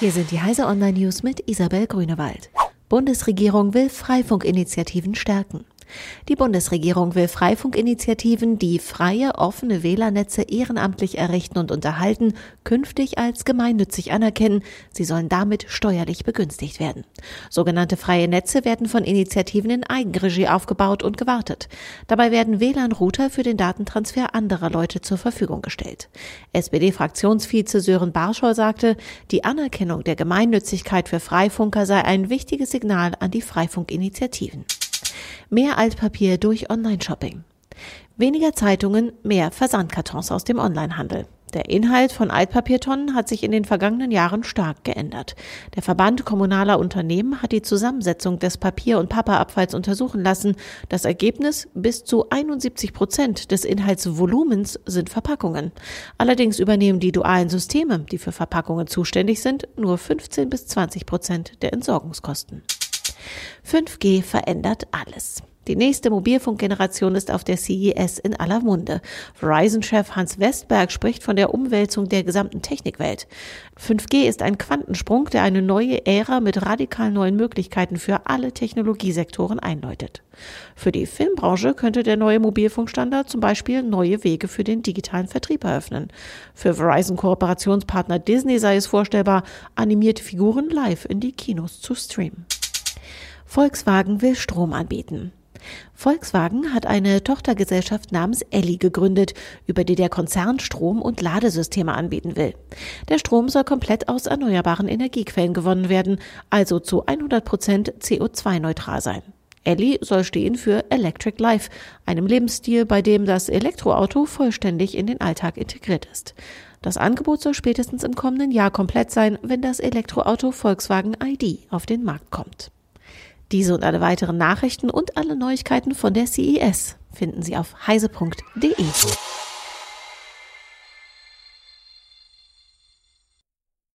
Hier sind die Heise Online News mit Isabel Grünewald. Bundesregierung will Freifunkinitiativen stärken. Die Bundesregierung will Freifunkinitiativen, die freie, offene Wählernetze ehrenamtlich errichten und unterhalten, künftig als gemeinnützig anerkennen. Sie sollen damit steuerlich begünstigt werden. Sogenannte freie Netze werden von Initiativen in Eigenregie aufgebaut und gewartet. Dabei werden WLAN-Router für den Datentransfer anderer Leute zur Verfügung gestellt. SPD-Fraktionsvize Sören Barschol sagte, die Anerkennung der Gemeinnützigkeit für Freifunker sei ein wichtiges Signal an die Freifunkinitiativen. Mehr Altpapier durch Online-Shopping. Weniger Zeitungen, mehr Versandkartons aus dem Onlinehandel. Der Inhalt von Altpapiertonnen hat sich in den vergangenen Jahren stark geändert. Der Verband kommunaler Unternehmen hat die Zusammensetzung des Papier- und Papaabfalls untersuchen lassen. Das Ergebnis bis zu 71 Prozent des Inhaltsvolumens sind Verpackungen. Allerdings übernehmen die dualen Systeme, die für Verpackungen zuständig sind, nur 15 bis 20 Prozent der Entsorgungskosten. 5G verändert alles. Die nächste Mobilfunkgeneration ist auf der CES in aller Munde. Verizon-Chef Hans Westberg spricht von der Umwälzung der gesamten Technikwelt. 5G ist ein Quantensprung, der eine neue Ära mit radikal neuen Möglichkeiten für alle Technologiesektoren einläutet. Für die Filmbranche könnte der neue Mobilfunkstandard zum Beispiel neue Wege für den digitalen Vertrieb eröffnen. Für Verizon-Kooperationspartner Disney sei es vorstellbar, animierte Figuren live in die Kinos zu streamen. Volkswagen will Strom anbieten. Volkswagen hat eine Tochtergesellschaft namens Elli gegründet, über die der Konzern Strom- und Ladesysteme anbieten will. Der Strom soll komplett aus erneuerbaren Energiequellen gewonnen werden, also zu 100 Prozent CO2-neutral sein. Elli soll stehen für Electric Life, einem Lebensstil, bei dem das Elektroauto vollständig in den Alltag integriert ist. Das Angebot soll spätestens im kommenden Jahr komplett sein, wenn das Elektroauto Volkswagen ID auf den Markt kommt. Diese und alle weiteren Nachrichten und alle Neuigkeiten von der CES finden Sie auf heise.de.